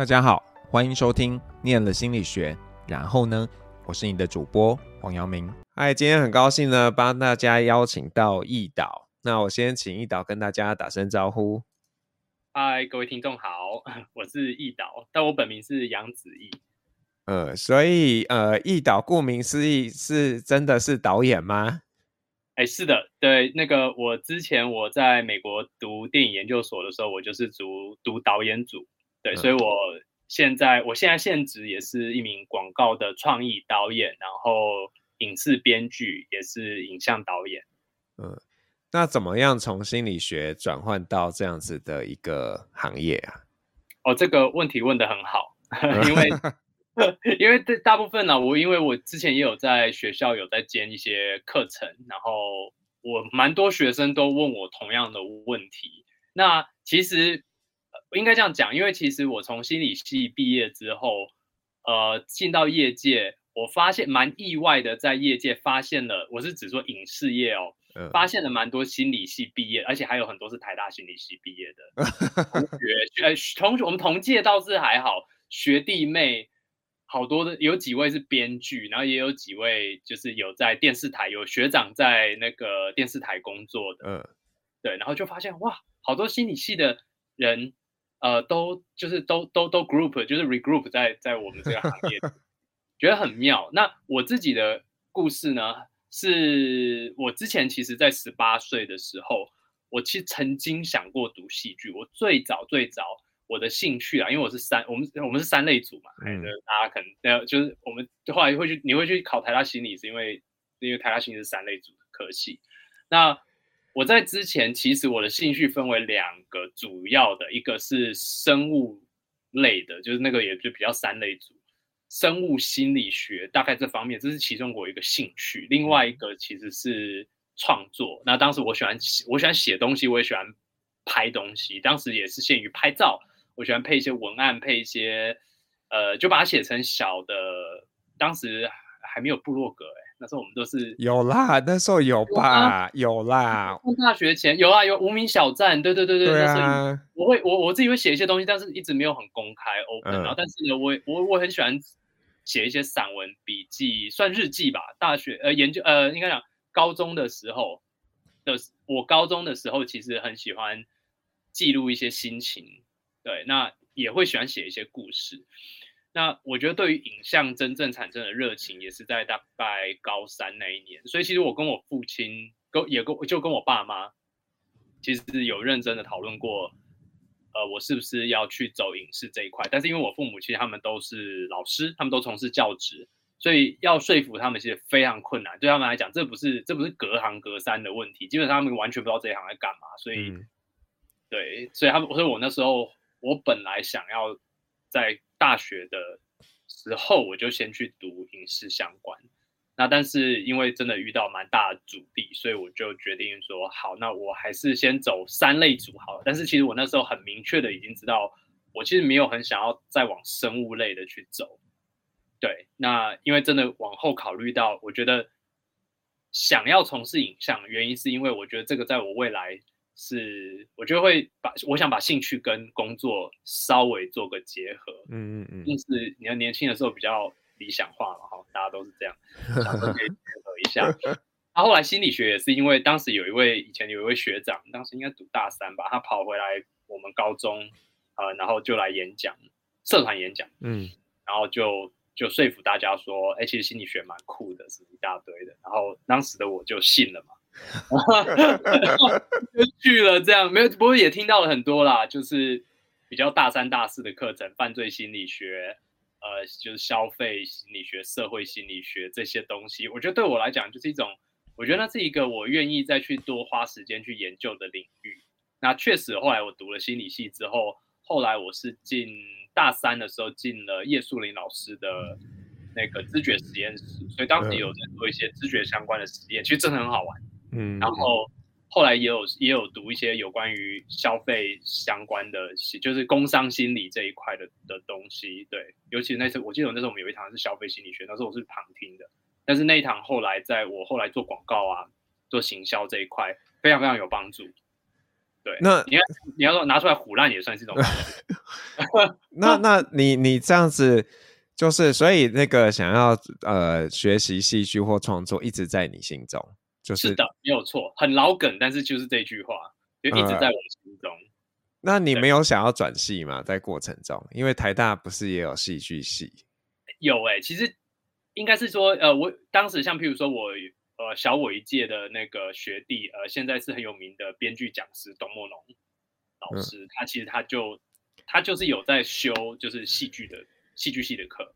大家好，欢迎收听《念了心理学》，然后呢，我是你的主播黄阳明。嗨，今天很高兴呢，帮大家邀请到易导。那我先请易导跟大家打声招呼。嗨，各位听众好，我是易导，但我本名是杨子毅。呃，所以呃，易导顾名思义是真的是导演吗？哎，是的，对，那个我之前我在美国读电影研究所的时候，我就是读读导演组。对，所以我现在，我现在现职也是一名广告的创意导演，然后影视编剧，也是影像导演。嗯，那怎么样从心理学转换到这样子的一个行业啊？哦，这个问题问的很好，因为 因为大部分呢、啊，我因为我之前也有在学校有在兼一些课程，然后我蛮多学生都问我同样的问题。那其实。应该这样讲，因为其实我从心理系毕业之后，呃，进到业界，我发现蛮意外的，在业界发现了，我是指说影视业哦，嗯、发现了蛮多心理系毕业，而且还有很多是台大心理系毕业的 同学，呃，同学，我们同届倒是还好，学弟妹好多的，有几位是编剧，然后也有几位就是有在电视台，有学长在那个电视台工作的，嗯，对，然后就发现哇，好多心理系的人。呃，都就是都都都 group，就是 regroup 在在我们这个行业，觉得很妙。那我自己的故事呢，是我之前其实，在十八岁的时候，我其实曾经想过读戏剧。我最早最早我的兴趣啊，因为我是三，我们我们是三类组嘛，嗯，大家可能呃，就是我们后来会去，你会去考台大心理，是因为因为台大心理是三类组的科系，那。我在之前，其实我的兴趣分为两个主要的，一个是生物类的，就是那个也就比较三类组，生物心理学，大概这方面，这是其中我一个兴趣。另外一个其实是创作，那当时我喜欢我喜欢写东西，我也喜欢拍东西，当时也是限于拍照，我喜欢配一些文案，配一些呃，就把它写成小的，当时还没有部落格哎。那时候我们都是有啦，那时候有吧，有啦。上大学前有啊，有无名小站，对对对对。对啊。那时候我会我我自己会写一些东西，但是一直没有很公开 open。然后，但是呢，我我我很喜欢写一些散文笔记，算日记吧。大学呃研究呃应该讲高中的时候的，我高中的时候其实很喜欢记录一些心情，对，那也会喜欢写一些故事。那我觉得，对于影像真正产生的热情，也是在大概高三那一年。所以，其实我跟我父亲，跟也跟就跟我爸妈，其实有认真的讨论过，呃，我是不是要去走影视这一块。但是，因为我父母其实他们都是老师，他们都从事教职，所以要说服他们其实非常困难。对他们来讲，这不是这不是隔行隔山的问题，基本上他们完全不知道这一行在干嘛。所以，嗯、对，所以他们，所以我那时候，我本来想要在。大学的时候，我就先去读影视相关。那但是因为真的遇到蛮大的阻力，所以我就决定说，好，那我还是先走三类组好了。但是其实我那时候很明确的已经知道，我其实没有很想要再往生物类的去走。对，那因为真的往后考虑到，我觉得想要从事影像，原因是因为我觉得这个在我未来。是，我就会把我想把兴趣跟工作稍微做个结合，嗯嗯嗯，就是你要年轻的时候比较理想化嘛，哈，大家都是这样，想说可以结合一下。他、啊、后来心理学也是因为当时有一位以前有一位学长，当时应该读大三吧，他跑回来我们高中，呃，然后就来演讲，社团演讲，嗯，然后就就说服大家说，哎、欸，其实心理学蛮酷的，是一大堆的，然后当时的我就信了嘛。就去了，这样没有，不过也听到了很多啦，就是比较大三、大四的课程，犯罪心理学，呃，就是消费心理学、社会心理学这些东西。我觉得对我来讲，就是一种，我觉得那是一个我愿意再去多花时间去研究的领域。那确实，后来我读了心理系之后，后来我是进大三的时候进了叶树林老师的那个知觉实验室，所以当时有在做一些知觉相关的实验，其实真的很好玩。嗯，然后后来也有也有读一些有关于消费相关的，就是工商心理这一块的的东西。对，尤其是那次，我记得我那时候我们有一堂是消费心理学，那时候我是旁听的。但是那一堂后来在我后来做广告啊、做行销这一块，非常非常有帮助。对，那你要你要说拿出来唬烂也算是一种。那那你你这样子，就是所以那个想要呃学习戏剧或创作，一直在你心中，就是，是的，没有错，很老梗，但是就是这句话，就一直在我心中。呃、那你没有想要转系吗？在过程中，因为台大不是也有戏剧系？有哎、欸，其实应该是说，呃，我当时像譬如说我。呃，小我一届的那个学弟，呃，现在是很有名的编剧讲师董墨农老师，嗯、他其实他就他就是有在修就是戏剧的戏剧系的课。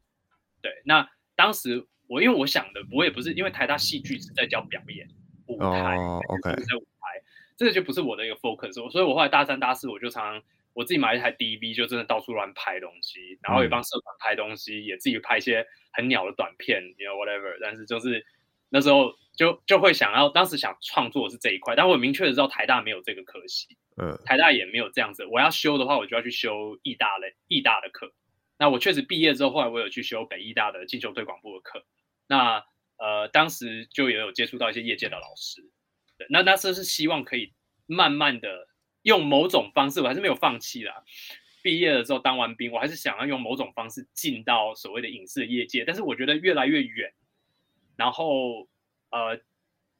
对，那当时我因为我想的，我也不是因为台大戏剧是在教表演舞台，哦，OK，在舞台，这个就不是我的一个 focus，所以我后来大三大四我就常常我自己买一台 DV，就真的到处乱拍东西，然后也帮社团拍东西，嗯、也自己拍一些很鸟的短片，you know whatever，但是就是那时候。就就会想要，当时想创作是这一块，但我明确的知道台大没有这个科系，嗯，台大也没有这样子。我要修的话，我就要去修艺大的艺大的课。那我确实毕业之后，后来我有去修北艺大的进修推广部的课。那呃，当时就也有接触到一些业界的老师，对，那那时候是希望可以慢慢的用某种方式，我还是没有放弃啦。毕业的时候当完兵，我还是想要用某种方式进到所谓的影视业界，但是我觉得越来越远，然后。呃，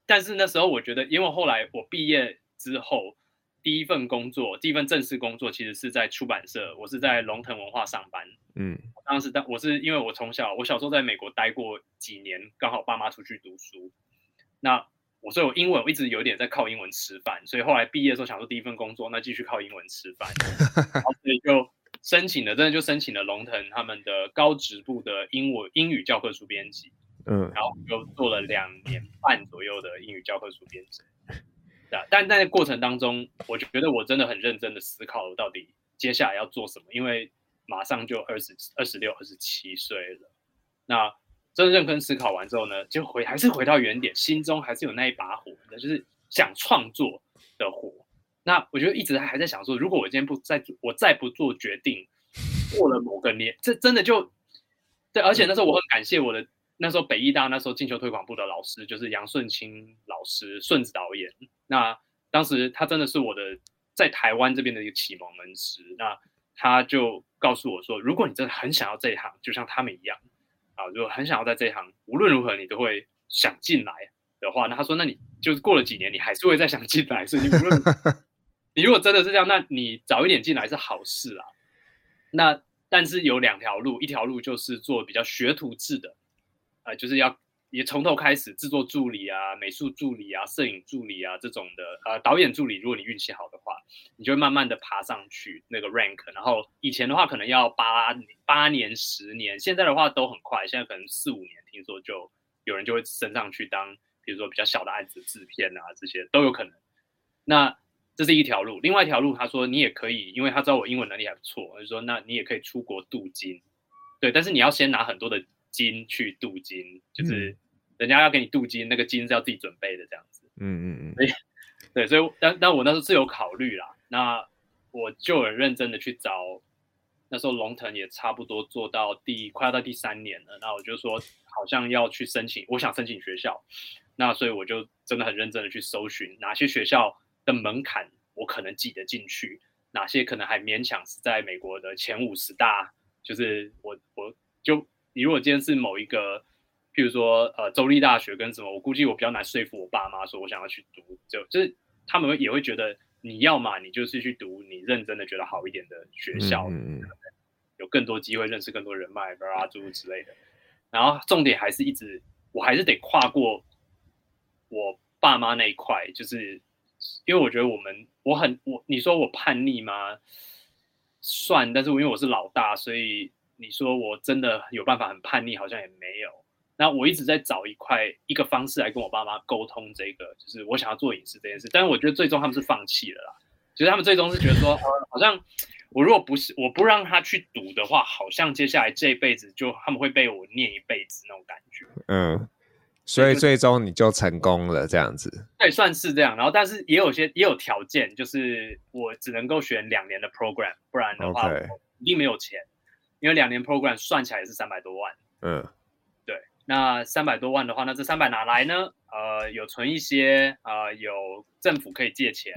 但是那时候我觉得，因为后来我毕业之后，第一份工作，第一份正式工作，其实是在出版社，我是在龙腾文化上班。嗯，当时当我是因为我从小，我小时候在美国待过几年，刚好爸妈出去读书，那我所以我英文我一直有点在靠英文吃饭，所以后来毕业的时候想说第一份工作，那继续靠英文吃饭，然后所以就申请了，真的就申请了龙腾他们的高职部的英文英语教科书编辑。嗯，然后又做了两年半左右的英语教科书编辑，但在过程当中，我觉得我真的很认真的思考，我到底接下来要做什么，因为马上就二十二十六、二十七岁了。那真正认真思考完之后呢，就回还是回到原点，心中还是有那一把火，那就是想创作的火。那我觉得一直还在想说，如果我今天不再我再不做决定，过了某个年，这真的就对，而且那时候我很感谢我的。那时候北艺大那时候进修推广部的老师就是杨顺清老师，顺子导演。那当时他真的是我的在台湾这边的一个启蒙恩师。那他就告诉我说，如果你真的很想要这一行，就像他们一样啊，如果很想要在这一行，无论如何你都会想进来的话，那他说，那你就是过了几年，你还是会再想进来。所以你无论 你如果真的是这样，那你早一点进来是好事啊。那但是有两条路，一条路就是做比较学徒制的。呃，就是要也从头开始，制作助理啊、美术助理啊、摄影助理啊这种的，呃，导演助理，如果你运气好的话，你就会慢慢的爬上去那个 rank。然后以前的话可能要八八年、十年，现在的话都很快，现在可能四五年，听说就有人就会升上去当，比如说比较小的案子制片啊，这些都有可能。那这是一条路，另外一条路，他说你也可以，因为他知道我英文能力还不错，就说那你也可以出国镀金，对，但是你要先拿很多的。金去镀金，就是人家要给你镀金，那个金是要自己准备的，这样子。嗯嗯嗯。所以，对，所以，但但我那时候是有考虑啦。那我就很认真的去找，那时候龙腾也差不多做到第快要到第三年了。那我就说，好像要去申请，我想申请学校。那所以我就真的很认真的去搜寻哪些学校的门槛我可能挤得进去，哪些可能还勉强是在美国的前五十大，就是我我就。你如果今天是某一个，譬如说呃州立大学跟什么，我估计我比较难说服我爸妈说我想要去读，就就是他们也会觉得你要嘛，你就是去读你认真的觉得好一点的学校，嗯、有更多机会认识更多人脉，啊诸如之类的。然后重点还是一直，我还是得跨过我爸妈那一块，就是因为我觉得我们我很我你说我叛逆吗？算，但是因为我是老大，所以。你说我真的有办法很叛逆，好像也没有。那我一直在找一块一个方式来跟我爸妈沟通这个，就是我想要做影视这件事。但是我觉得最终他们是放弃了啦。其实他们最终是觉得说，呃，好像我如果不是我不让他去读的话，好像接下来这一辈子就他们会被我念一辈子那种感觉。嗯，所以最终你就成功了这样子。对，算是这样。然后，但是也有些也有条件，就是我只能够选两年的 program，不然的话我一定没有钱。因为两年 program 算起来也是三百多万，嗯，对，那三百多万的话，那这三百哪来呢？呃，有存一些，呃，有政府可以借钱，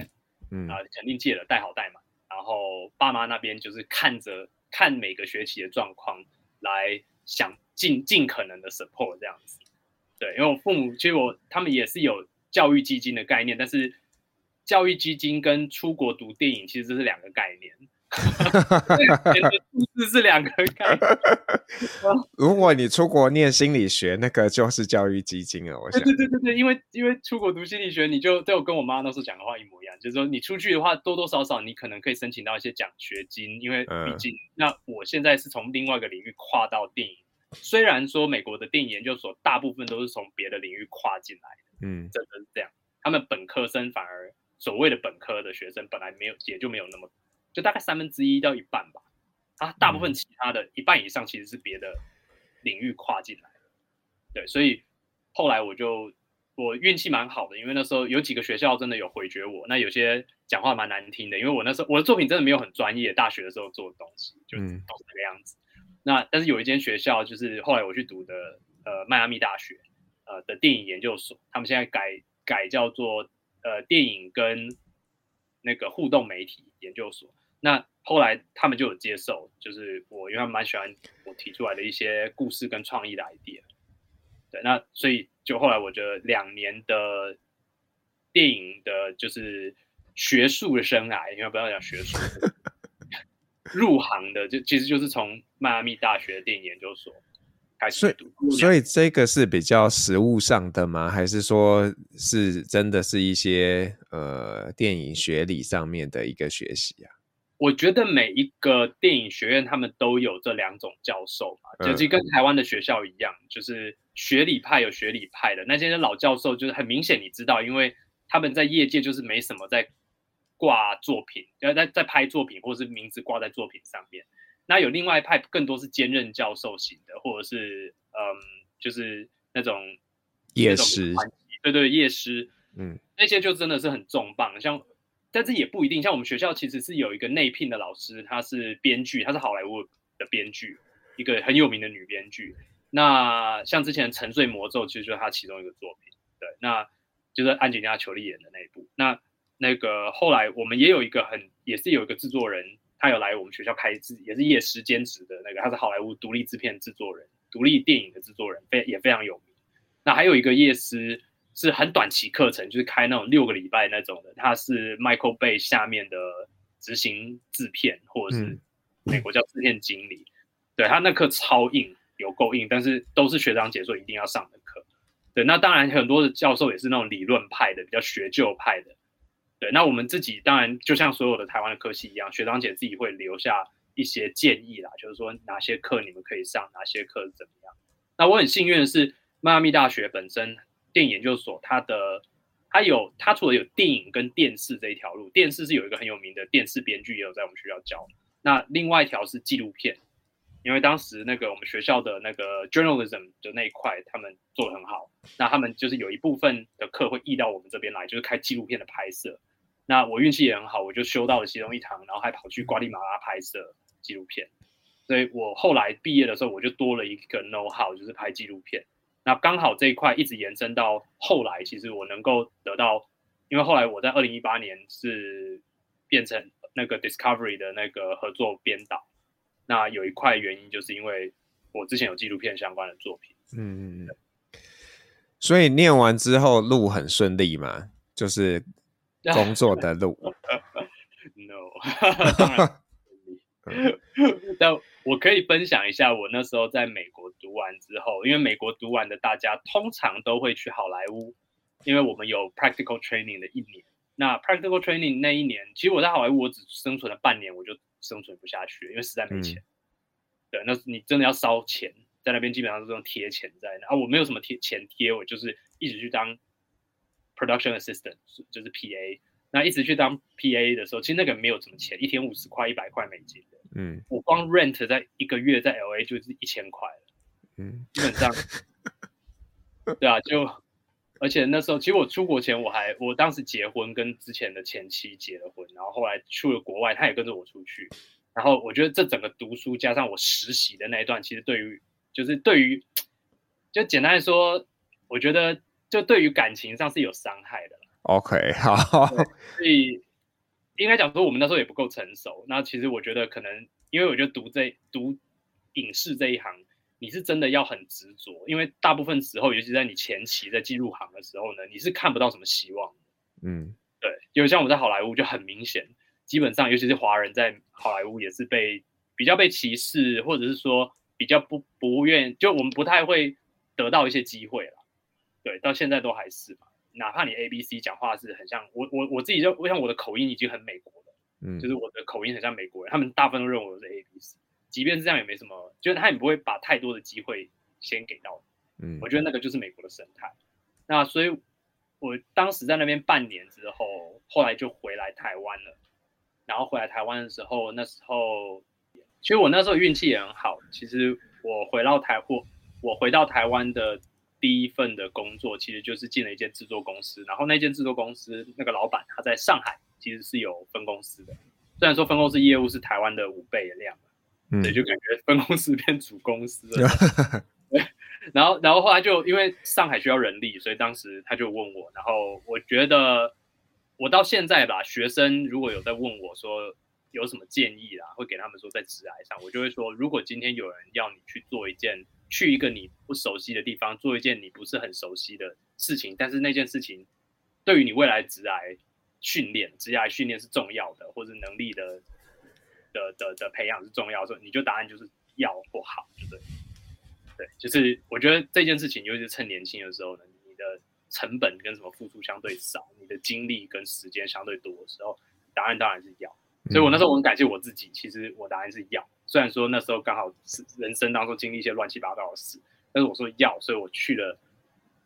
嗯啊，肯定借了，贷好贷满。然后爸妈那边就是看着看每个学期的状况来想尽尽可能的 support 这样子。对，因为我父母其实我他们也是有教育基金的概念，但是教育基金跟出国读电影其实这是两个概念。数字是两个概念。如果你出国念心理学，那个就是教育基金了。我想，对对对对，因为因为出国读心理学，你就对我跟我妈那时候讲的话一模一样，就是说你出去的话，多多少少你可能可以申请到一些奖学金，因为毕竟、那我现在是从另外一个领域跨到电影，虽然说美国的电影研究所大部分都是从别的领域跨进来的，嗯，真的是这样，他们本科生反而所谓的本科的学生本来没有也就没有那么。就大概三分之一到一半吧，啊，大部分其他的一半以上其实是别的领域跨进来的，对，所以后来我就我运气蛮好的，因为那时候有几个学校真的有回绝我，那有些讲话蛮难听的，因为我那时候我的作品真的没有很专业，大学的时候做的东西就都是这个样子。那但是有一间学校就是后来我去读的，呃，迈阿密大学，呃的电影研究所，他们现在改改叫做呃电影跟那个互动媒体研究所。那后来他们就有接受，就是我因为他们蛮喜欢我提出来的一些故事跟创意的 idea，对，那所以就后来我觉得两年的电影的就是学术的生涯，因为不要讲学术，入行的就其实就是从迈阿密大学的电影研究所开始读，所以这个是比较实务上的吗？还是说是真的是一些呃电影学理上面的一个学习啊？我觉得每一个电影学院他们都有这两种教授嘛，就其实跟台湾的学校一样，就是学理派有学理派的那些老教授，就是很明显你知道，因为他们在业界就是没什么在挂作品，要在在拍作品或者是名字挂在作品上面。那有另外一派更多是兼任教授型的，或者是嗯，就是那种夜师，对对，夜师，嗯，那些就真的是很重磅，像。但是也不一定，像我们学校其实是有一个内聘的老师，他是编剧，他是好莱坞的编剧，一个很有名的女编剧。那像之前《沉睡魔咒》其实就是他其中一个作品，对，那就是安吉丽娜·裘丽演的那一部。那那个后来我们也有一个很，也是有一个制作人，他有来我们学校开制，也是夜师兼职的那个，他是好莱坞独立制片制作人，独立电影的制作人，非也非常有名。那还有一个夜师。是很短期课程，就是开那种六个礼拜那种的。他是 Michael Bay 下面的执行制片，或者是美国叫制片经理。嗯、对，他那课超硬，有够硬，但是都是学长姐说一定要上的课。对，那当然很多的教授也是那种理论派的，比较学究派的。对，那我们自己当然就像所有的台湾的科系一样，学长姐自己会留下一些建议啦，就是说哪些课你们可以上，哪些课怎么样。那我很幸运的是，迈阿密大学本身。电影研究所，它的它有它除了有电影跟电视这一条路，电视是有一个很有名的电视编剧，也有在我们学校教。那另外一条是纪录片，因为当时那个我们学校的那个 journalism 的那一块，他们做得很好。那他们就是有一部分的课会移到我们这边来，就是开纪录片的拍摄。那我运气也很好，我就修到了其中一堂，然后还跑去瓜地马拉拍摄纪录片。所以我后来毕业的时候，我就多了一个 know how，就是拍纪录片。那刚好这一块一直延伸到后来，其实我能够得到，因为后来我在二零一八年是变成那个 Discovery 的那个合作编导。那有一块原因就是因为我之前有纪录片相关的作品。嗯嗯嗯。所以念完之后路很顺利嘛，就是 工作的路。No。但我可以分享一下，我那时候在美国读完之后，因为美国读完的大家通常都会去好莱坞，因为我们有 practical training 的一年。那 practical training 那一年，其实我在好莱坞我只生存了半年，我就生存不下去，因为实在没钱。嗯、对，那你真的要烧钱，在那边基本上是这种贴钱在那啊，我没有什么贴钱贴，我就是一直去当 production assistant，就是 PA。那一直去当 PA 的时候，其实那个没有什么钱，一天五十块、一百块美金的。嗯，我光 rent 在一个月在 LA 就是一千块了。嗯，基本上，对啊，就而且那时候，其实我出国前我还我当时结婚，跟之前的前妻结了婚，然后后来去了国外，他也跟着我出去。然后我觉得这整个读书加上我实习的那一段，其实对于就是对于就简单来说，我觉得就对于感情上是有伤害的。OK，好，所以应该讲说我们那时候也不够成熟。那其实我觉得可能，因为我觉得读这读影视这一行，你是真的要很执着，因为大部分时候，尤其在你前期在进入行的时候呢，你是看不到什么希望。嗯，对，因为像我们在好莱坞就很明显，基本上尤其是华人在好莱坞也是被比较被歧视，或者是说比较不不愿，就我们不太会得到一些机会了。对，到现在都还是嘛。哪怕你 A B C 讲话是很像我我我自己就我想我的口音已经很美国了，嗯，就是我的口音很像美国人，他们大部分都认为我是 A B C，即便是这样也没什么，就是他也不会把太多的机会先给到你，嗯，我觉得那个就是美国的生态。那所以我当时在那边半年之后，后来就回来台湾了。然后回来台湾的时候，那时候其实我那时候运气也很好。其实我回到台或我回到台湾的。第一份的工作其实就是进了一间制作公司，然后那间制作公司那个老板他在上海其实是有分公司的，虽然说分公司业务是台湾的五倍的量，嗯，对，就感觉分公司变主公司了。对，然后然后后来就因为上海需要人力，所以当时他就问我，然后我觉得我到现在吧，学生如果有在问我说有什么建议啦，会给他们说在职涯上，我就会说，如果今天有人要你去做一件。去一个你不熟悉的地方，做一件你不是很熟悉的事情，但是那件事情对于你未来职涯训练、职业训练是重要的，或者能力的的的的培养是重要的，所以你就答案就是要或好，对对？对，就是我觉得这件事情，尤其是趁年轻的时候呢，你的成本跟什么付出相对少，你的精力跟时间相对多的时候，答案当然是要。所以我那时候我很感谢我自己，其实我答案是要。虽然说那时候刚好是人生当中经历一些乱七八糟的事，但是我说要，所以我去了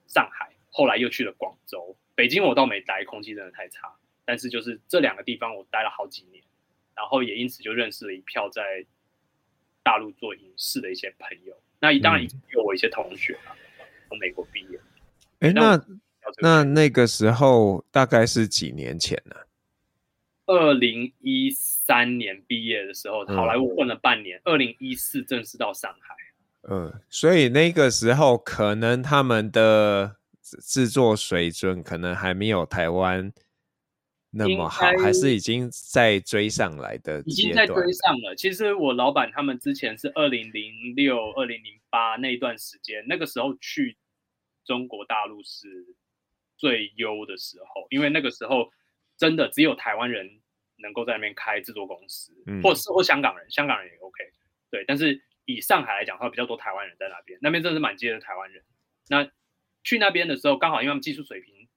上海，后来又去了广州、北京，我倒没待，空气真的太差。但是就是这两个地方我待了好几年，然后也因此就认识了一票在大陆做影视的一些朋友。那当然有我一些同学啊，从美国毕业。哎、欸，那那那个时候大概是几年前呢？二零一三年毕业的时候，好莱坞混了半年。二零一四正式到上海。嗯，所以那个时候可能他们的制作水准可能还没有台湾那么好，还是已经在追上来的。已经在追上了。其实我老板他们之前是二零零六、二零零八那一段时间，那个时候去中国大陆是最优的时候，因为那个时候。真的只有台湾人能够在那边开制作公司，嗯、或是或香港人，香港人也 OK。对，但是以上海来讲的话，比较多台湾人在那边，那边真的是满街的台湾人。那去那边的时候，刚好因为他们技术水平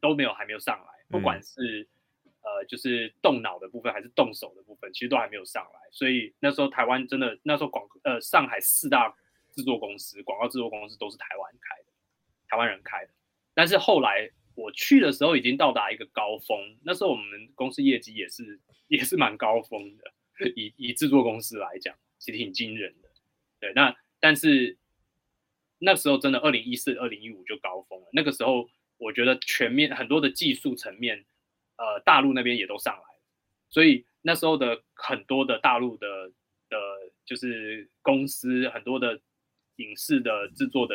都没有还没有上来，不管是、嗯、呃就是动脑的部分还是动手的部分，其实都还没有上来。所以那时候台湾真的那时候广呃上海四大制作公司广告制作公司都是台湾开的，台湾人开的。但是后来。我去的时候已经到达一个高峰，那时候我们公司业绩也是也是蛮高峰的，以以制作公司来讲，其实挺惊人的。对，那但是那时候真的二零一四、二零一五就高峰了。那个时候我觉得全面很多的技术层面，呃，大陆那边也都上来了，所以那时候的很多的大陆的的，就是公司很多的影视的制作的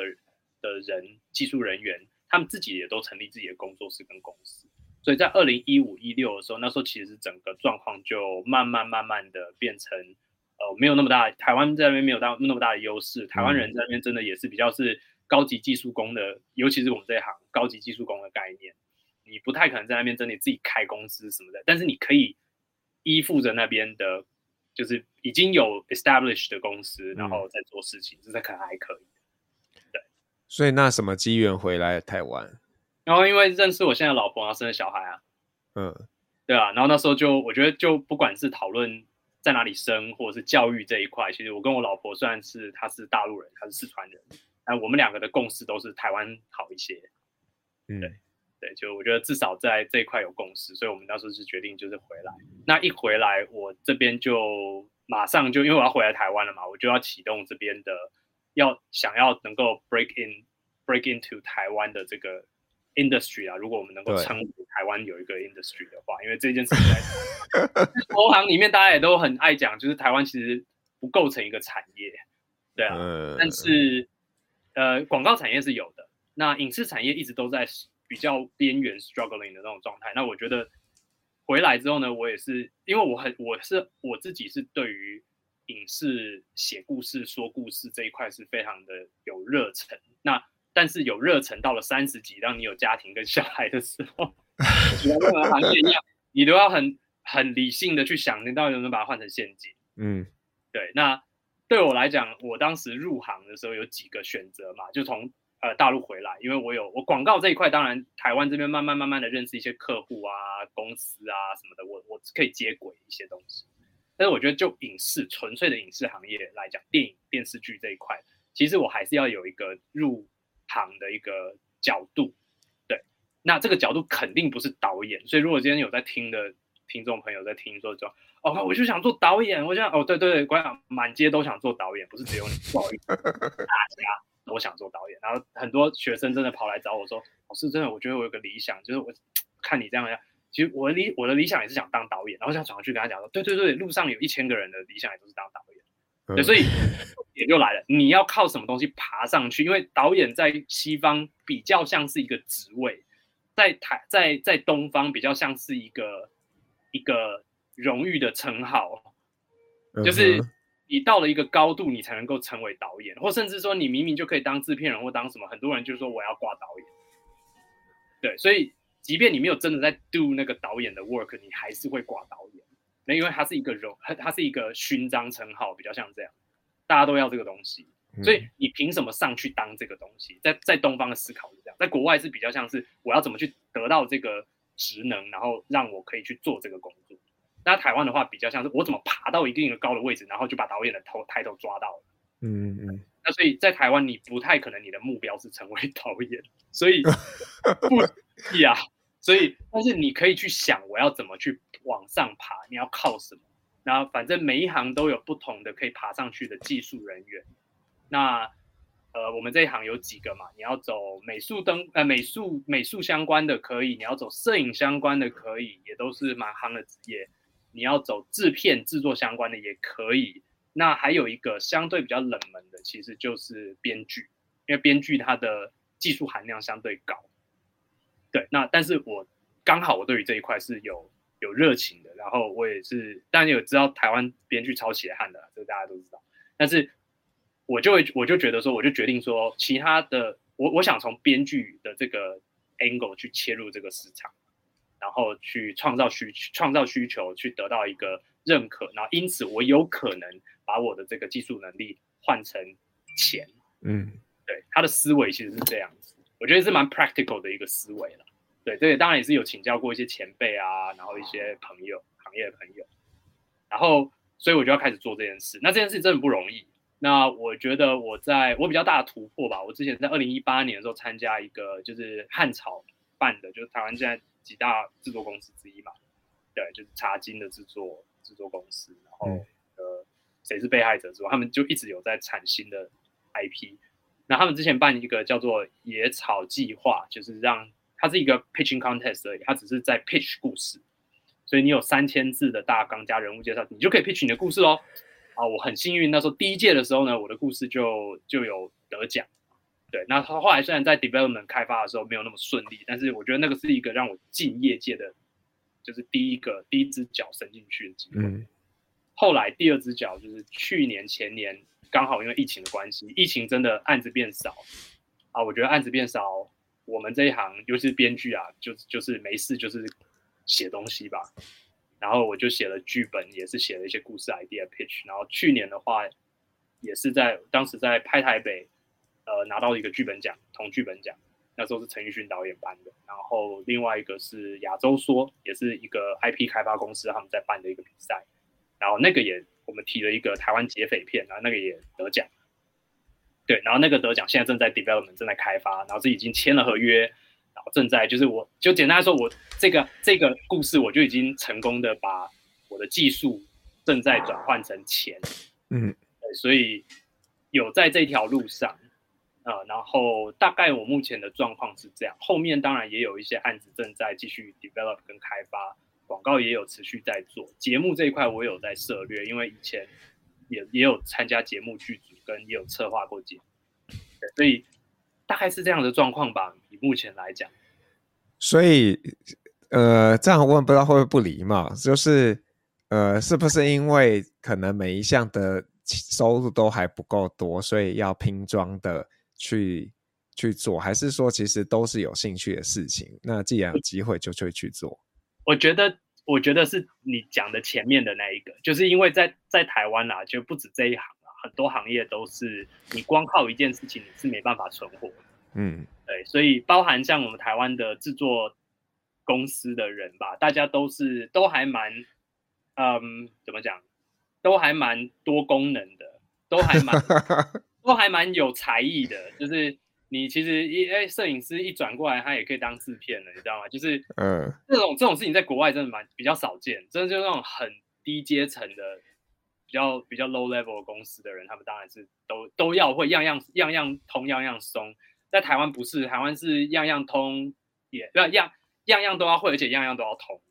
的人、技术人员。他们自己也都成立自己的工作室跟公司，所以在二零一五一六的时候，那时候其实整个状况就慢慢慢慢的变成，呃，没有那么大，台湾在那边没有大那么大的优势，台湾人在那边真的也是比较是高级技术工的，尤其是我们这一行高级技术工的概念，你不太可能在那边真的自己开公司什么的，但是你可以依附着那边的，就是已经有 established 的公司，然后再做事情，这是可能还可以。所以那什么机缘回来台湾？然后因为认识我现在老婆，然后生了小孩啊，嗯，对啊，然后那时候就我觉得就不管是讨论在哪里生，或者是教育这一块，其实我跟我老婆虽然是她是大陆人，她是四川人，但我们两个的共识都是台湾好一些。嗯，对对，就我觉得至少在这一块有共识，所以我们那时候是决定就是回来。那一回来，我这边就马上就因为我要回来台湾了嘛，我就要启动这边的。要想要能够 break in break into 台湾的这个 industry 啊，如果我们能够称呼台湾有一个 industry 的话，因为这件事情在 投行里面大家也都很爱讲，就是台湾其实不构成一个产业，对啊，嗯、但是呃广告产业是有的，那影视产业一直都在比较边缘 struggling 的那种状态，那我觉得回来之后呢，我也是因为我很我是我自己是对于影视写故事说故事这一块是非常的有热忱。那但是有热忱到了三十几，当你有家庭跟小孩的时候，跟任何行业一样，你都要很很理性的去想，你到底能不能把它换成现金？嗯，对。那对我来讲，我当时入行的时候有几个选择嘛，就从。呃，大陆回来，因为我有我广告这一块，当然台湾这边慢慢慢慢的认识一些客户啊、公司啊什么的，我我可以接轨一些东西。但是我觉得就影视纯粹的影视行业来讲，电影电视剧这一块，其实我还是要有一个入行的一个角度。对，那这个角度肯定不是导演。所以如果今天有在听的听众朋友在听说，说哦，我就想做导演，我想哦，对对对，我想满街都想做导演，不是只有你，不好意思，大家。我想做导演，然后很多学生真的跑来找我说：“老师，真的，我觉得我有个理想，就是我 看你这样，其实我的理我的理想也是想当导演。”然后想转过去跟他讲说：“对对对，路上有一千个人的理想也都是当导演。嗯”对，所以也就来了，你要靠什么东西爬上去？因为导演在西方比较像是一个职位，在台在在东方比较像是一个一个荣誉的称号，就是。嗯你到了一个高度，你才能够成为导演，或甚至说你明明就可以当制片人或当什么，很多人就说我要挂导演。对，所以即便你没有真的在 do 那个导演的 work，你还是会挂导演。那因为它是一个荣，它是一个勋章称号，比较像这样，大家都要这个东西，所以你凭什么上去当这个东西？在在东方的思考是这样，在国外是比较像是我要怎么去得到这个职能，然后让我可以去做这个工作。那台湾的话比较像是我怎么爬到一定的高的位置，然后就把导演的头抬头抓到了。嗯嗯。那所以在台湾你不太可能你的目标是成为 导演，所以不 呀。所以 但是你可以去想我要怎么去往上爬，你要靠什么？然后反正每一行都有不同的可以爬上去的技术人员。那呃我们这一行有几个嘛？你要走美术灯呃美术美术相关的可以，你要走摄影相关的可以，也都是蛮行的职业。你要走制片制作相关的也可以，那还有一个相对比较冷门的，其实就是编剧，因为编剧它的技术含量相对高。对，那但是我刚好我对于这一块是有有热情的，然后我也是，当然有知道台湾编剧超血汗的，这个大家都知道。但是我就会我就觉得说，我就决定说，其他的我我想从编剧的这个 angle 去切入这个市场。然后去创造需创造需求，去得到一个认可，然后因此我有可能把我的这个技术能力换成钱。嗯，对，他的思维其实是这样子，我觉得是蛮 practical 的一个思维了。对，这个当然也是有请教过一些前辈啊，然后一些朋友，行业的朋友，然后所以我就要开始做这件事。那这件事真的不容易。那我觉得我在我比较大的突破吧，我之前在二零一八年的时候参加一个就是汉朝办的，就是台湾现在。几大制作公司之一嘛，对，就是茶金的制作制作公司，然后、嗯、呃，谁是被害者之外，他们就一直有在产新的 IP。那他们之前办一个叫做野草计划，就是让它是一个 pitching contest 而已，它只是在 pitch 故事，所以你有三千字的大纲加人物介绍，你就可以 pitch 你的故事喽。啊，我很幸运，那时候第一届的时候呢，我的故事就就有得奖。对，那他后来虽然在 development 开发的时候没有那么顺利，但是我觉得那个是一个让我进业界的，就是第一个第一只脚伸进去的机会。嗯。后来第二只脚就是去年前年，刚好因为疫情的关系，疫情真的案子变少啊。我觉得案子变少，我们这一行尤其是编剧啊，就就是没事就是写东西吧。然后我就写了剧本，也是写了一些故事 idea pitch。然后去年的话，也是在当时在拍台北。呃，拿到一个剧本奖，同剧本奖，那时候是陈玉勋导演办的。然后另外一个是亚洲说，也是一个 IP 开发公司他们在办的一个比赛。然后那个也我们提了一个台湾劫匪片，然后那个也得奖。对，然后那个得奖现在正在 development 正在开发，然后是已经签了合约，然后正在就是我就简单来说，我这个这个故事我就已经成功的把我的技术正在转换成钱。嗯，对，所以有在这条路上。呃，然后大概我目前的状况是这样，后面当然也有一些案子正在继续 develop 跟开发，广告也有持续在做，节目这一块我有在涉猎，因为以前也也有参加节目剧组，跟也有策划过节目，所以大概是这样的状况吧，以目前来讲。所以呃，这样问不知道会不会不礼貌，就是呃，是不是因为可能每一项的收入都还不够多，所以要拼装的去去做，还是说其实都是有兴趣的事情？那既然有机会，就会去做。我觉得，我觉得是你讲的前面的那一个，就是因为在在台湾啊，就不止这一行啊，很多行业都是你光靠一件事情你是没办法存活的。嗯，对，所以包含像我们台湾的制作。公司的人吧，大家都是都还蛮，嗯，怎么讲，都还蛮多功能的，都还蛮 都还蛮有才艺的。就是你其实一哎，摄影师一转过来，他也可以当制片了，你知道吗？就是嗯，这种这种事情在国外真的蛮比较少见，真的就是那种很低阶层的，比较比较 low level 的公司的人，他们当然是都都要会样样样样通，样样松。在台湾不是，台湾是样样通，也不要样。样样都要会，而且样样都要通。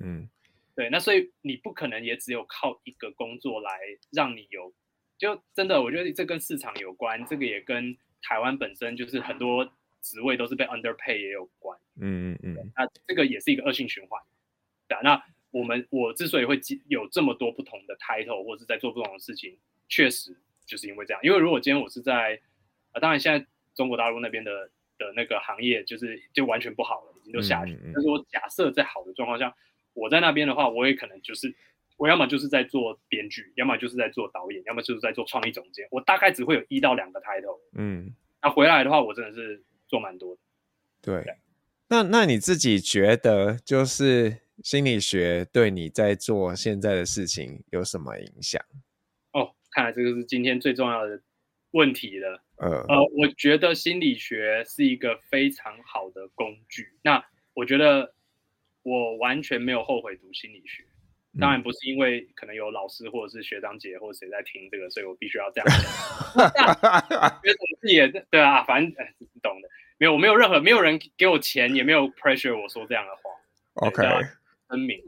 嗯，对，那所以你不可能也只有靠一个工作来让你有，就真的，我觉得这跟市场有关，这个也跟台湾本身就是很多职位都是被 underpay 也有关。嗯嗯嗯，那这个也是一个恶性循环。对啊，那我们我之所以会有这么多不同的 title 或者是在做不同的事情，确实就是因为这样。因为如果今天我是在，啊，当然现在中国大陆那边的。的那个行业就是就完全不好了，已经都下去。但是我假设在好的状况下，我在那边的话，我也可能就是我要么就是在做编剧，要么就是在做导演，要么就是在做创意总监。我大概只会有一到两个 title。嗯，那回来的话，我真的是做蛮多的。对，对那那你自己觉得，就是心理学对你在做现在的事情有什么影响？哦，看来这个是今天最重要的问题了。呃呃，我觉得心理学是一个非常好的工具。那我觉得我完全没有后悔读心理学，当然不是因为可能有老师或者是学长姐或者谁在听这个，所以我必须要这样讲。觉得自己也对啊，反正你懂的。没有，我没有任何没有人给我钱，也没有 pressure 我说这样的话。OK，声明，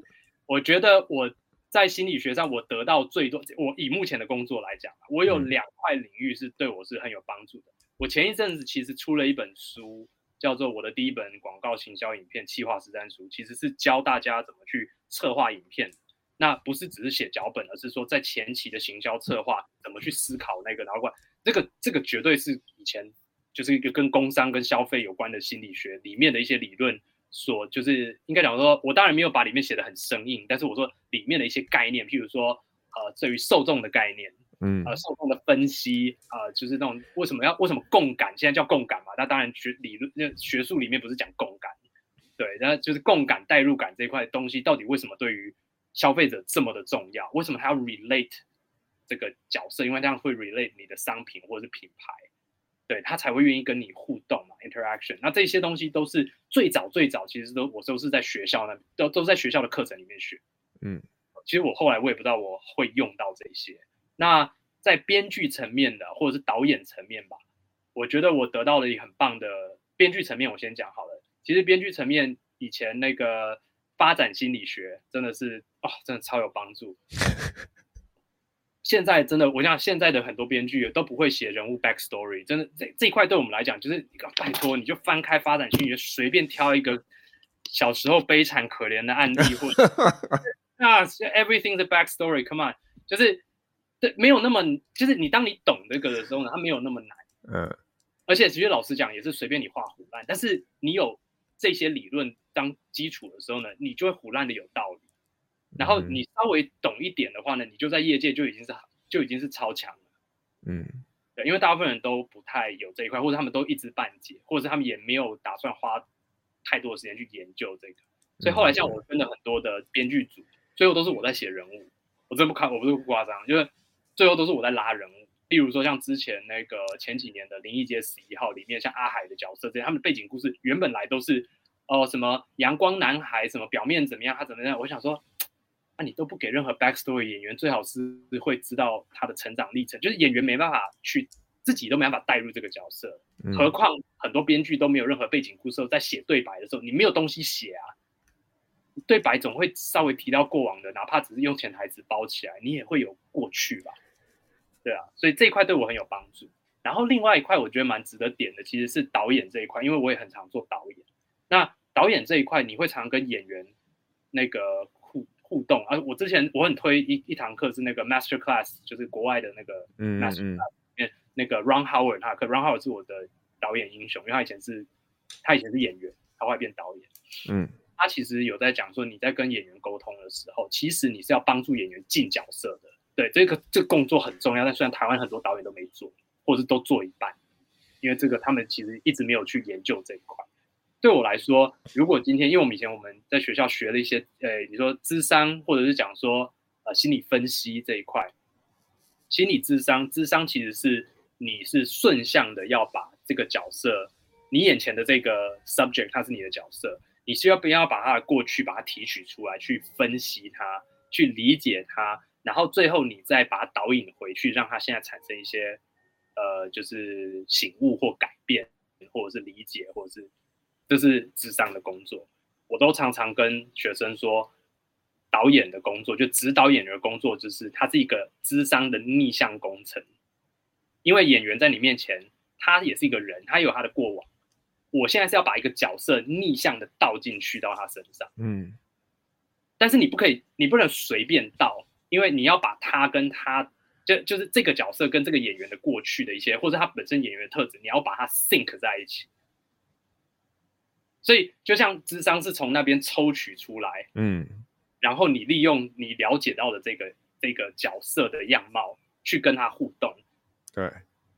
我觉得我。在心理学上，我得到最多。我以目前的工作来讲，我有两块领域是对我是很有帮助的。我前一阵子其实出了一本书，叫做《我的第一本广告行销影片企划实战书》，其实是教大家怎么去策划影片。那不是只是写脚本，而是说在前期的行销策划怎么去思考那个，然后这个这个绝对是以前就是一个跟工商跟消费有关的心理学里面的一些理论。所就是应该讲说，我当然没有把里面写的很生硬，但是我说里面的一些概念，譬如说，呃，对于受众的概念，嗯，呃，受众的分析，呃，就是那种为什么要为什么共感，现在叫共感嘛？那当然学理论那学术里面不是讲共感，对，那就是共感代入感这一块东西，到底为什么对于消费者这么的重要？为什么他要 relate 这个角色？因为这样会 relate 你的商品或者是品牌。对，他才会愿意跟你互动嘛，interaction。那这些东西都是最早最早，其实都我都是在学校那都都在学校的课程里面学。嗯，其实我后来我也不知道我会用到这些。那在编剧层面的或者是导演层面吧，我觉得我得到了一个很棒的编剧层面。我先讲好了，其实编剧层面以前那个发展心理学真的是哦，真的超有帮助。现在真的，我想现在的很多编剧都不会写人物 backstory，真的这这一块对我们来讲，就是拜托你就翻开发展心理学，随便挑一个小时候悲惨可怜的案例，或者啊 everything the backstory，come on，就是对没有那么，就是你当你懂这个的时候呢，它没有那么难，嗯，而且其实老实讲也是随便你画唬烂，但是你有这些理论当基础的时候呢，你就会唬烂的有道理。然后你稍微懂一点的话呢，你就在业界就已经是就已经是超强了。嗯，对，因为大部分人都不太有这一块，或者他们都一知半解，或者是他们也没有打算花太多的时间去研究这个。所以后来像我跟了很多的编剧组，最后都是我在写人物。我真不看，我不是不夸张，就是最后都是我在拉人物。例如说像之前那个前几年的《灵异街十一号》里面，像阿海的角色这些，他们的背景故事原本来都是哦、呃、什么阳光男孩，什么表面怎么样，他怎么样。我想说。那、啊、你都不给任何 backstory，演员最好是会知道他的成长历程，就是演员没办法去自己都没办法带入这个角色，嗯、何况很多编剧都没有任何背景故事，在写对白的时候，你没有东西写啊，对白总会稍微提到过往的，哪怕只是用潜台词包起来，你也会有过去吧？对啊，所以这一块对我很有帮助。然后另外一块我觉得蛮值得点的，其实是导演这一块，因为我也很常做导演。那导演这一块，你会常跟演员那个互互动啊。我之前我很推一一堂课是那个 Master Class，就是国外的那个 Master Class，嗯嗯那个 Ron Howard 他课，Ron Howard 是我的导演英雄，因为他以前是他以前是演员，他后来变导演。嗯，他其实有在讲说，你在跟演员沟通的时候，其实你是要帮助演员进角色的。对，这个这个工作很重要，但虽然台湾很多导演都没做，或者是都做一半，因为这个他们其实一直没有去研究这一块。对我来说，如果今天，因为我们以前我们在学校学了一些，呃，你说智商，或者是讲说呃心理分析这一块，心理智商，智商其实是你是顺向的要把这个角色，你眼前的这个 subject，它是你的角色，你需要不要把他的过去把它提取出来，去分析它，去理解它。然后最后你再把它导引回去，让他现在产生一些，呃，就是醒悟或改变，或者是理解，或者是这是智商的工作。我都常常跟学生说，导演的工作就指导演员的工作，就是他是一个智商的逆向工程。因为演员在你面前，他也是一个人，他有他的过往。我现在是要把一个角色逆向的倒进去到他身上，嗯，但是你不可以，你不能随便倒。因为你要把他跟他就就是这个角色跟这个演员的过去的一些，或者他本身演员的特质，你要把它 sync 在一起。所以就像智商是从那边抽取出来，嗯，然后你利用你了解到的这个这个角色的样貌去跟他互动。对，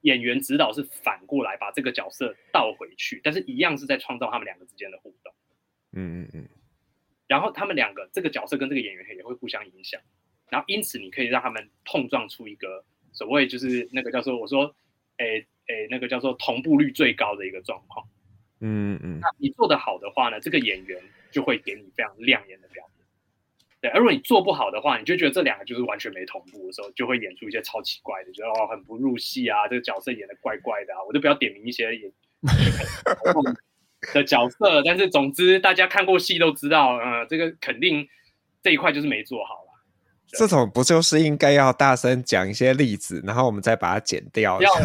演员指导是反过来把这个角色倒回去，但是一样是在创造他们两个之间的互动。嗯嗯嗯。然后他们两个这个角色跟这个演员也会互相影响。然后，因此你可以让他们碰撞出一个所谓就是那个叫做我说，诶诶，那个叫做同步率最高的一个状况。嗯嗯。那你做得好的话呢，这个演员就会给你非常亮眼的表演。对，而如果你做不好的话，你就觉得这两个就是完全没同步的时候，就会演出一些超奇怪的，觉得哦很不入戏啊，这个角色演的怪怪的啊，我就不要点名一些演 的角色，但是总之大家看过戏都知道，呃，这个肯定这一块就是没做好了。这种不就是应该要大声讲一些例子，然后我们再把它剪掉？要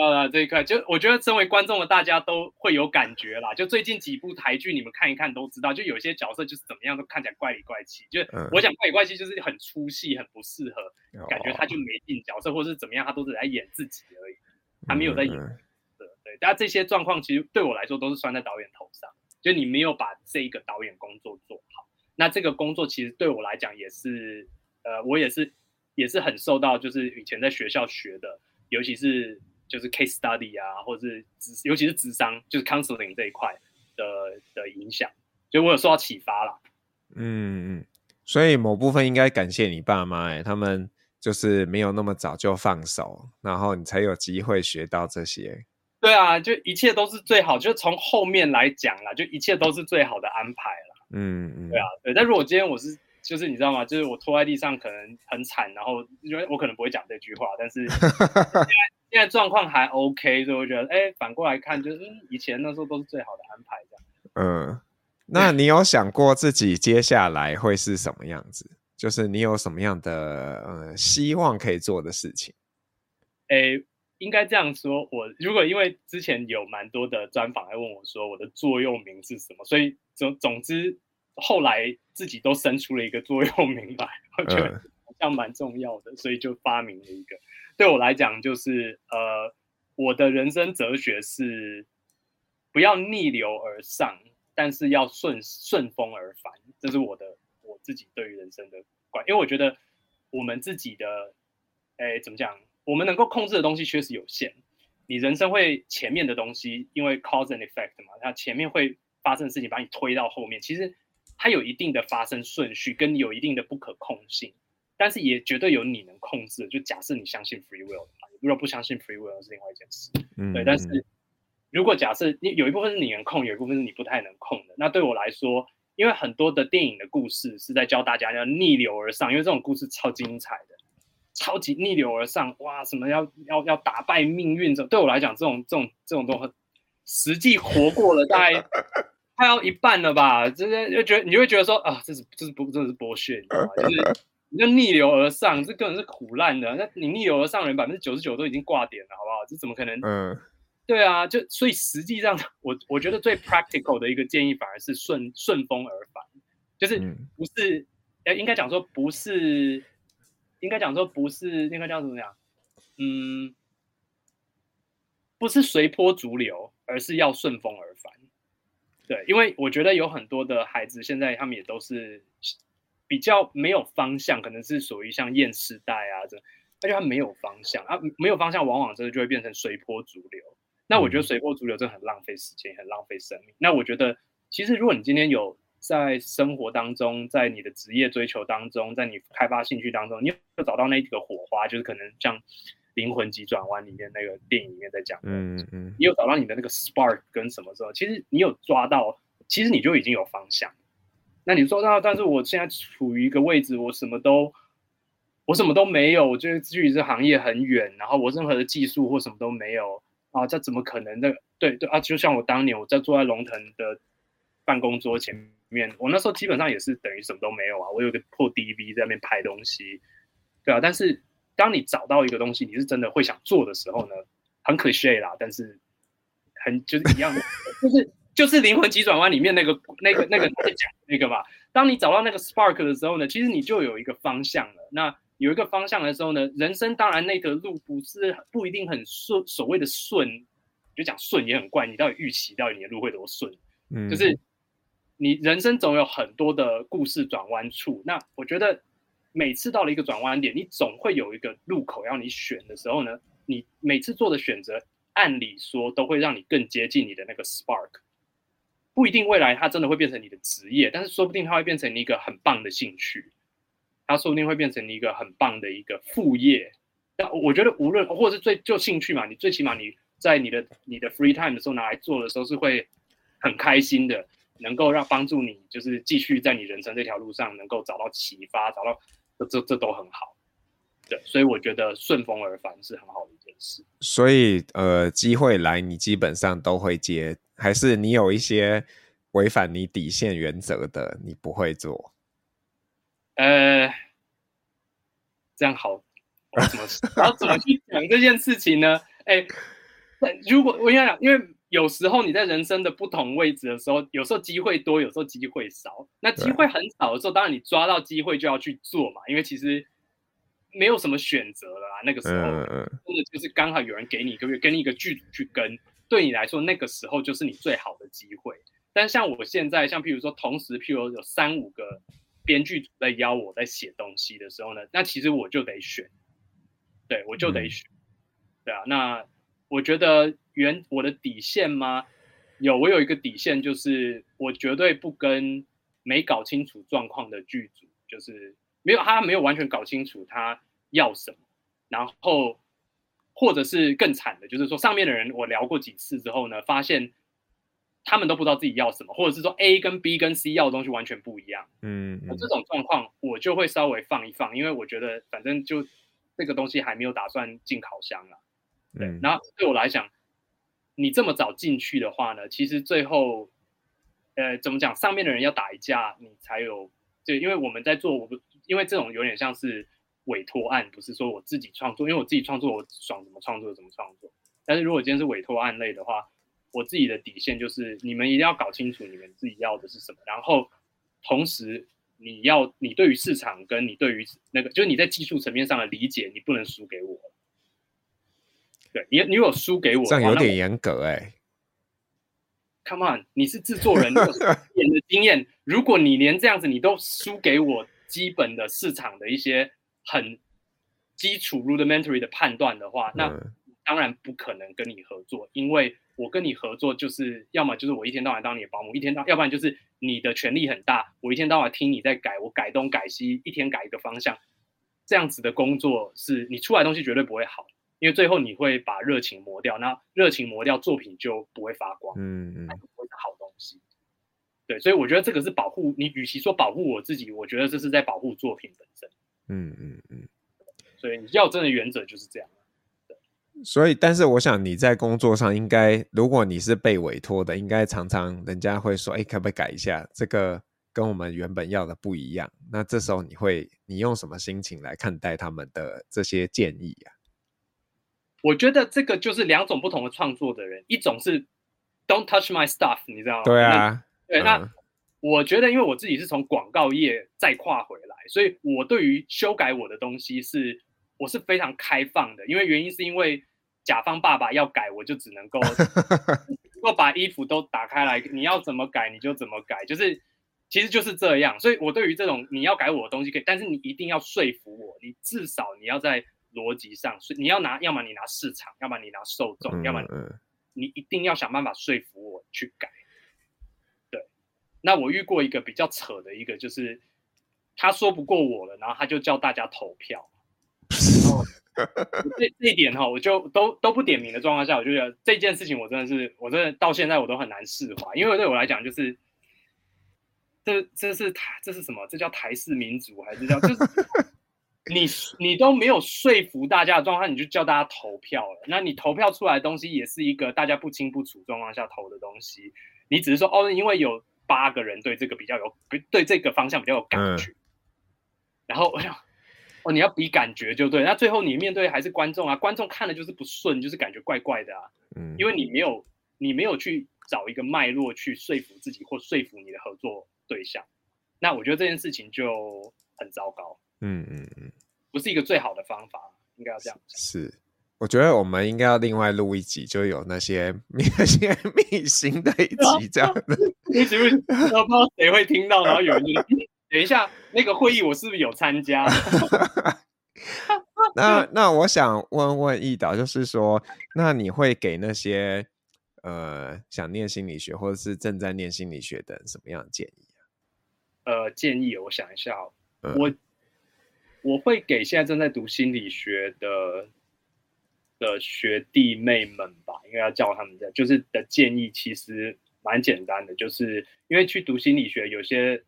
要这一块，就我觉得身为观众的大家都会有感觉啦。就最近几部台剧，你们看一看都知道，就有些角色就是怎么样都看起来怪里怪气。就我讲怪里怪气，就是很出戏，很不适合，嗯、感觉他就没进角色，或者是怎么样，他都是在演自己而已，他没有在演。嗯、对对，但这些状况其实对我来说都是算在导演头上，就你没有把这一个导演工作做好。那这个工作其实对我来讲也是，呃，我也是也是很受到就是以前在学校学的，尤其是就是 case study 啊，或者是尤其是智商，就是 counseling 这一块的的影响，所以我有受到启发啦。嗯嗯，所以某部分应该感谢你爸妈，哎，他们就是没有那么早就放手，然后你才有机会学到这些。对啊，就一切都是最好，就从后面来讲啦，就一切都是最好的安排啦。嗯嗯，对啊，对。但如果今天我是，就是你知道吗？就是我拖在地上可能很惨，然后因为我可能不会讲这句话，但是 现在现在状况还 OK，所以我觉得，哎，反过来看，就是以前那时候都是最好的安排，这样。嗯，那你有想过自己接下来会是什么样子？就是你有什么样的呃希望可以做的事情？哎，应该这样说，我如果因为之前有蛮多的专访来问我说我的座右铭是什么，所以总总之。后来自己都生出了一个座右铭来，我觉得好像蛮重要的，所以就发明了一个。对我来讲，就是呃，我的人生哲学是不要逆流而上，但是要顺顺风而返。这是我的我自己对于人生的观，因为我觉得我们自己的，哎，怎么讲？我们能够控制的东西确实有限。你人生会前面的东西，因为 cause and effect 嘛，它前面会发生的事情把你推到后面，其实。它有一定的发生顺序，跟有一定的不可控性，但是也绝对有你能控制的。就假设你相信 free will 的话，如果不相信 free will 是另外一件事。嗯，对。但是如果假设你有一部分是你能控，有一部分是你不太能控的，那对我来说，因为很多的电影的故事是在教大家要逆流而上，因为这种故事超精彩的，超级逆流而上，哇，什么要要要打败命运，这对我来讲，这种这种这种都很实际活过了，大概。快要一半了吧，就是就觉得你会觉得说啊，这是这是不这是剥削，你知道吗？就是你就逆流而上，这根本是苦难的。那你逆流而上的人百分之九十九都已经挂点了，好不好？这怎么可能？嗯，对啊，就所以实际上我我觉得最 practical 的一个建议反而是顺顺风而返，就是不是呃、嗯、应该讲说不是，应该讲说不是应该叫怎么讲？嗯，不是随波逐流，而是要顺风而返。对，因为我觉得有很多的孩子现在他们也都是比较没有方向，可能是属于像厌世代啊这，而且他没有方向啊，没有方向，往往真的就会变成随波逐流。那我觉得随波逐流真的很浪费时间，很浪费生命。那我觉得，其实如果你今天有在生活当中，在你的职业追求当中，在你开发兴趣当中，你有找到那几个火花，就是可能像《灵魂急转弯》里面那个电影里面在讲的，嗯嗯，你有找到你的那个 spark 跟什么时候？其实你有抓到，其实你就已经有方向。那你说那，但是我现在处于一个位置，我什么都，我什么都没有，我觉得距离这行业很远，然后我任何的技术或什么都没有。啊，这怎么可能的？对对啊，就像我当年我在坐在龙腾的办公桌前面，我那时候基本上也是等于什么都没有啊。我有个破 DV 在那边拍东西，对啊。但是当你找到一个东西，你是真的会想做的时候呢，很可惜啦。但是很就是一样的，就是就是灵魂急转弯里面那个那个那个在讲那个嘛。当你找到那个 spark 的时候呢，其实你就有一个方向了。那有一个方向的时候呢，人生当然那个路不是不一定很顺，所谓的顺，就讲顺也很怪。你到底预期到底你的路会多顺？嗯，就是你人生总有很多的故事转弯处。那我觉得每次到了一个转弯点，你总会有一个路口要你选的时候呢，你每次做的选择，按理说都会让你更接近你的那个 spark。不一定未来它真的会变成你的职业，但是说不定它会变成你一个很棒的兴趣。它说不定会变成你一个很棒的一个副业。那我觉得无论或者是最就兴趣嘛，你最起码你在你的你的 free time 的时候拿来做的时候是会很开心的，能够让帮助你就是继续在你人生这条路上能够找到启发，找到这这这都很好。对，所以我觉得顺风而返是很好的一件事。所以呃，机会来你基本上都会接，还是你有一些违反你底线原则的，你不会做？呃，这样好，我怎么 然后怎么去讲这件事情呢？哎，如果我想想，因为有时候你在人生的不同位置的时候，有时候机会多，有时候机会少。那机会很少的时候，当然你抓到机会就要去做嘛，因为其实没有什么选择了啊。那个时候真的就是刚好有人给你一个给你一个剧组去跟，对你来说那个时候就是你最好的机会。但像我现在，像譬如说，同时譬如有三五个。编剧组在邀我在写东西的时候呢，那其实我就得选，对，我就得选，嗯、对啊。那我觉得原我的底线吗？有，我有一个底线，就是我绝对不跟没搞清楚状况的剧组，就是没有他没有完全搞清楚他要什么，然后或者是更惨的，就是说上面的人我聊过几次之后呢，发现。他们都不知道自己要什么，或者是说 A 跟 B 跟 C 要的东西完全不一样。嗯，那这种状况我就会稍微放一放，因为我觉得反正就这个东西还没有打算进烤箱了。对，嗯，然后对我来讲，你这么早进去的话呢，其实最后，呃，怎么讲？上面的人要打一架，你才有。对因为我们在做，我不因为这种有点像是委托案，不是说我自己创作，因为我自己创作，我爽怎么创作怎么创作。但是如果今天是委托案类的话，我自己的底线就是，你们一定要搞清楚你们自己要的是什么，然后同时你要你对于市场跟你对于那个，就是你在技术层面上的理解，你不能输给我。对你，你有输给我，这样有点严格哎、欸。Come on，你是制作人，你有 演的经验，如果你连这样子你都输给我基本的市场的一些很基础 rudimentary 的判断的话，那当然不可能跟你合作，因为。我跟你合作，就是要么就是我一天到晚当你的保姆，一天到，要不然就是你的权力很大，我一天到晚听你在改，我改东改西，一天改一个方向，这样子的工作是你出来的东西绝对不会好，因为最后你会把热情磨掉，那热情磨掉，作品就不会发光，嗯嗯，不会是好东西。对，所以我觉得这个是保护你，与其说保护我自己，我觉得这是在保护作品本身。嗯嗯嗯，所以你要真的原则就是这样。所以，但是我想你在工作上应该，如果你是被委托的，应该常常人家会说：“哎，可不可以改一下？这个跟我们原本要的不一样。”那这时候你会，你用什么心情来看待他们的这些建议呀？我觉得这个就是两种不同的创作的人，一种是 Don't touch my stuff，你知道吗？对啊，对，嗯、那我觉得因为我自己是从广告业再跨回来，所以我对于修改我的东西是我是非常开放的，因为原因是因为甲方爸爸要改，我就只能够能 够把衣服都打开来，你要怎么改你就怎么改，就是其实就是这样，所以我对于这种你要改我的东西可以，但是你一定要说服我，你至少你要在。逻辑上，所以你要拿，要么你拿市场，要么你拿受众，要么你一定要想办法说服我去改。对，那我遇过一个比较扯的一个，就是他说不过我了，然后他就叫大家投票。然后这这一点哈，我就都都不点名的状况下，我就觉得这件事情我真的是，我真的到现在我都很难释怀，因为对我来讲就是，这这是台这是什么？这叫台式民主还是叫就是？你你都没有说服大家的状况，你就叫大家投票了。那你投票出来的东西也是一个大家不清不楚状况下投的东西。你只是说哦，因为有八个人对这个比较有对这个方向比较有感觉。嗯、然后我想哦，你要比感觉就对。那最后你面对还是观众啊，观众看了就是不顺，就是感觉怪怪的啊。嗯，因为你没有你没有去找一个脉络去说服自己或说服你的合作对象。那我觉得这件事情就很糟糕。嗯嗯嗯，不是一个最好的方法，应该要这样讲。是，我觉得我们应该要另外录一集，就有那些 那些秘辛的一集这样的。你是不是不知道谁会听到？然后有人就等一下那个会议，我是不是有参加？那那我想问问易导，就是说，那你会给那些呃想念心理学或者是正在念心理学的人什么样的建议啊？呃，建议我想一下哦，嗯、我。我会给现在正在读心理学的的学弟妹们吧，应该要叫他们这样，就是的建议其实蛮简单的，就是因为去读心理学，有些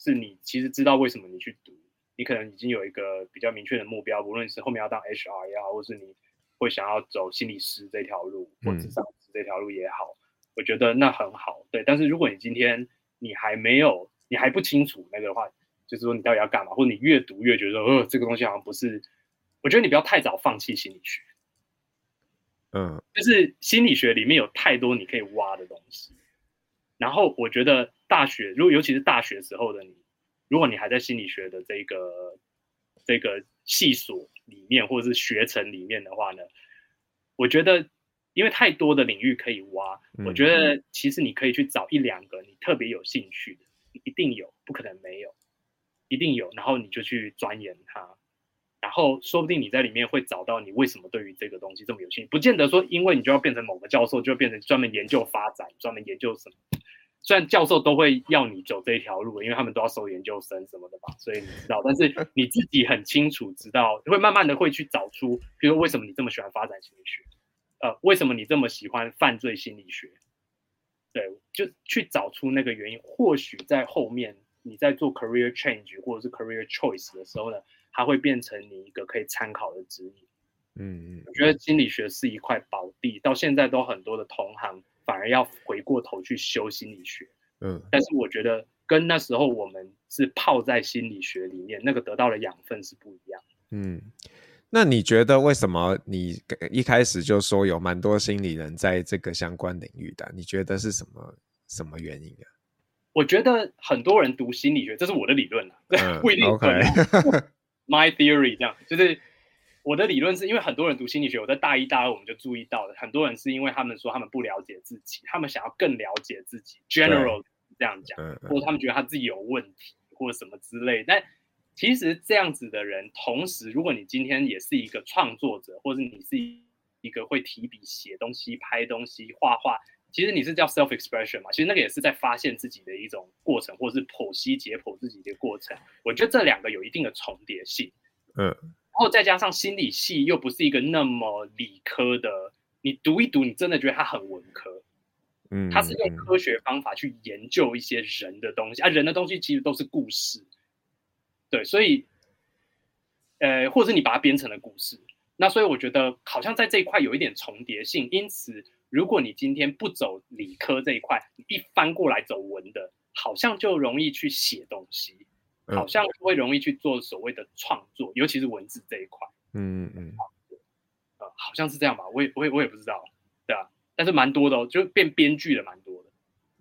是你其实知道为什么你去读，你可能已经有一个比较明确的目标，无论是后面要当 HR 也好，或是你会想要走心理师这条路，或咨商师这条路也好，我觉得那很好，对。但是如果你今天你还没有，你还不清楚那个的话。就是说，你到底要干嘛？或者你越读越觉得，呃，这个东西好像不是。我觉得你不要太早放弃心理学。嗯，就是心理学里面有太多你可以挖的东西。然后我觉得大学，如果尤其是大学时候的你，如果你还在心理学的这个这个系所里面，或者是学程里面的话呢，我觉得因为太多的领域可以挖，我觉得其实你可以去找一两个你特别有兴趣的，一定有，不可能没有。一定有，然后你就去钻研它，然后说不定你在里面会找到你为什么对于这个东西这么有兴趣。不见得说因为你就要变成某个教授，就变成专门研究发展、专门研究什么。虽然教授都会要你走这一条路，因为他们都要收研究生什么的吧，所以你知道。但是你自己很清楚知道，会慢慢的会去找出，比如为什么你这么喜欢发展心理学，呃，为什么你这么喜欢犯罪心理学？对，就去找出那个原因。或许在后面。你在做 career change 或者是 career choice 的时候呢，它会变成你一个可以参考的指引。嗯嗯，我觉得心理学是一块宝地，到现在都很多的同行反而要回过头去修心理学。嗯，但是我觉得跟那时候我们是泡在心理学里面，那个得到的养分是不一样。嗯，那你觉得为什么你一开始就说有蛮多心理人在这个相关领域的？你觉得是什么什么原因啊？我觉得很多人读心理学，这是我的理论啊，嗯、不一定对。My theory 这样，就是我的理论是因为很多人读心理学，我在大一、大二我们就注意到了，很多人是因为他们说他们不了解自己，他们想要更了解自己，general 这样讲，嗯、或者他们觉得他自己有问题或者什么之类。但其实这样子的人，同时如果你今天也是一个创作者，或者你是一个会提笔写东西、拍东西、画画。其实你是叫 self expression 嘛，其实那个也是在发现自己的一种过程，或者是剖析解剖自己的过程。我觉得这两个有一定的重叠性，嗯，然后再加上心理系又不是一个那么理科的，你读一读，你真的觉得它很文科，嗯，它是用科学方法去研究一些人的东西啊，人的东西其实都是故事，对，所以，呃，或者是你把它编成了故事，那所以我觉得好像在这一块有一点重叠性，因此。如果你今天不走理科这一块，你一翻过来走文的，好像就容易去写东西，好像会容易去做所谓的创作，尤其是文字这一块。嗯嗯嗯。好像是这样吧，我也我也我也不知道，对啊，但是蛮多的哦，就变编剧的蛮多的，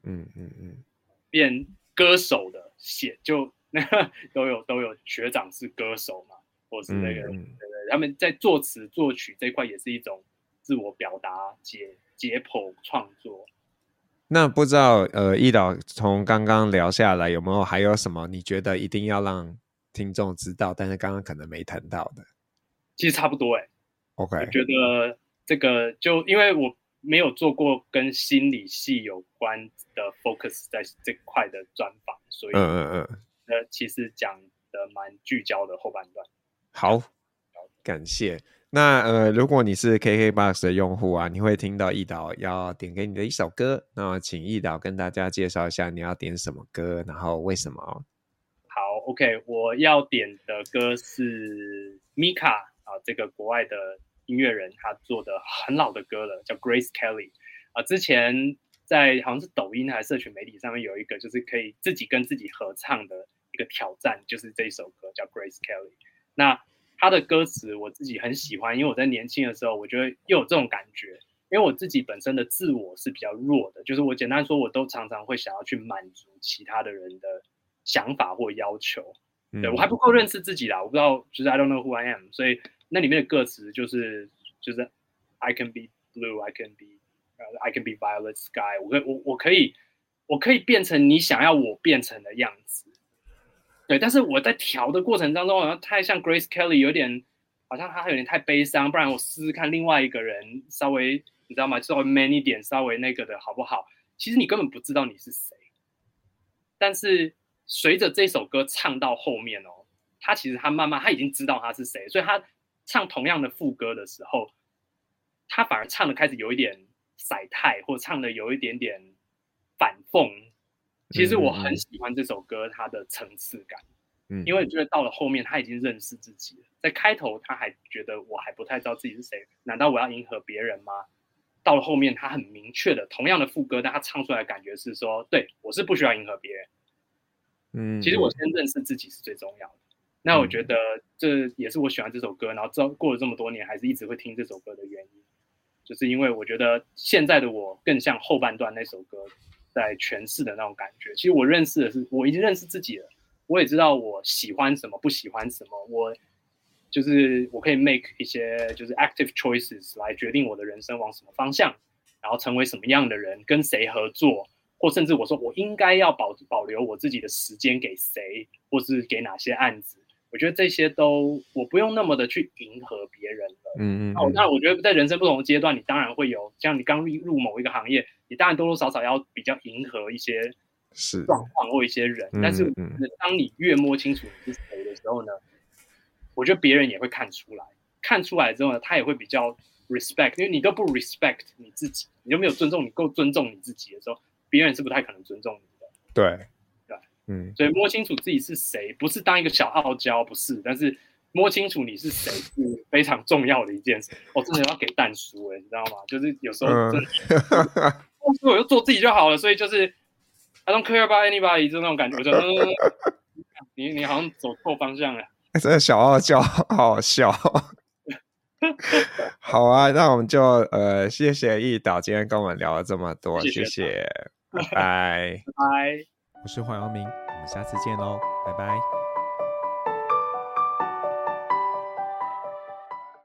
嗯嗯嗯，变歌手的写就那 个都有都有学长是歌手嘛，或是那个、对对，他们在作词作曲这一块也是一种自我表达解解剖创作。那不知道呃，易导从刚刚聊下来，有没有还有什么你觉得一定要让听众知道，但是刚刚可能没谈到的？其实差不多哎、欸。OK，我觉得这个就因为我没有做过跟心理系有关的 focus 在这块的专访，所以嗯嗯嗯，呃，其实讲的蛮聚焦的后半段。好，感谢。那呃，如果你是 KKBOX 的用户啊，你会听到易导要点给你的一首歌，那请易导跟大家介绍一下你要点什么歌，然后为什么？好，OK，我要点的歌是 Mika 啊，这个国外的音乐人他做的很老的歌了，叫 Grace Kelly 啊，之前在好像是抖音还是社群媒体上面有一个就是可以自己跟自己合唱的一个挑战，就是这一首歌叫 Grace Kelly，那。他的歌词我自己很喜欢，因为我在年轻的时候，我觉得又有这种感觉。因为我自己本身的自我是比较弱的，就是我简单说，我都常常会想要去满足其他的人的想法或要求。嗯、对我还不够认识自己啦，我不知道，就是 I don't know who I am。所以那里面的歌词就是就是 I can be blue, I can be, I can be violet sky。我可我我可以我可以变成你想要我变成的样子。对，但是我在调的过程当中，好像太像 Grace Kelly，有点好像他有点太悲伤。不然我试试看另外一个人，稍微你知道吗？稍微 man 一点，稍微那个的好不好？其实你根本不知道你是谁。但是随着这首歌唱到后面哦，他其实他慢慢他已经知道他是谁，所以他唱同样的副歌的时候，他反而唱的开始有一点甩态，或唱的有一点点反讽。其实我很喜欢这首歌，它的层次感，嗯，因为觉得到了后面他已经认识自己了，在开头他还觉得我还不太知道自己是谁，难道我要迎合别人吗？到了后面他很明确的，同样的副歌，但他唱出来的感觉是说，对，我是不需要迎合别人，嗯，其实我先认识自己是最重要的。那我觉得这也是我喜欢这首歌，然后这过了这么多年还是一直会听这首歌的原因，就是因为我觉得现在的我更像后半段那首歌。在诠释的那种感觉，其实我认识的是，我已经认识自己了，我也知道我喜欢什么，不喜欢什么，我就是我可以 make 一些就是 active choices 来决定我的人生往什么方向，然后成为什么样的人，跟谁合作，或甚至我说我应该要保保留我自己的时间给谁，或是给哪些案子。我觉得这些都我不用那么的去迎合别人了。嗯嗯。哦，那我觉得在人生不同的阶段，你当然会有，像你刚入入某一个行业，你当然多多少少要比较迎合一些是状况或一些人。是但是，当你越摸清楚你是谁的时候呢，我觉得别人也会看出来。看出来之后呢，他也会比较 respect，因为你都不 respect 你自己，你都没有尊重你够尊重你自己的时候，别人是不太可能尊重你的。对。嗯，所以摸清楚自己是谁，不是当一个小傲娇，不是，但是摸清楚你是谁是非常重要的一件事。我、哦、真的要给蛋叔哎，你知道吗？就是有时候真的，我、嗯、就做自己就好了。所以就是 I don't care about anybody，就那种感觉。我觉得你你好像走错方向了。真的小傲娇，好好笑。好啊，那我们就呃，谢谢易导今天跟我们聊了这么多，谢谢，谢谢拜拜。拜拜。我是黄阳明，我们下次见喽，拜拜。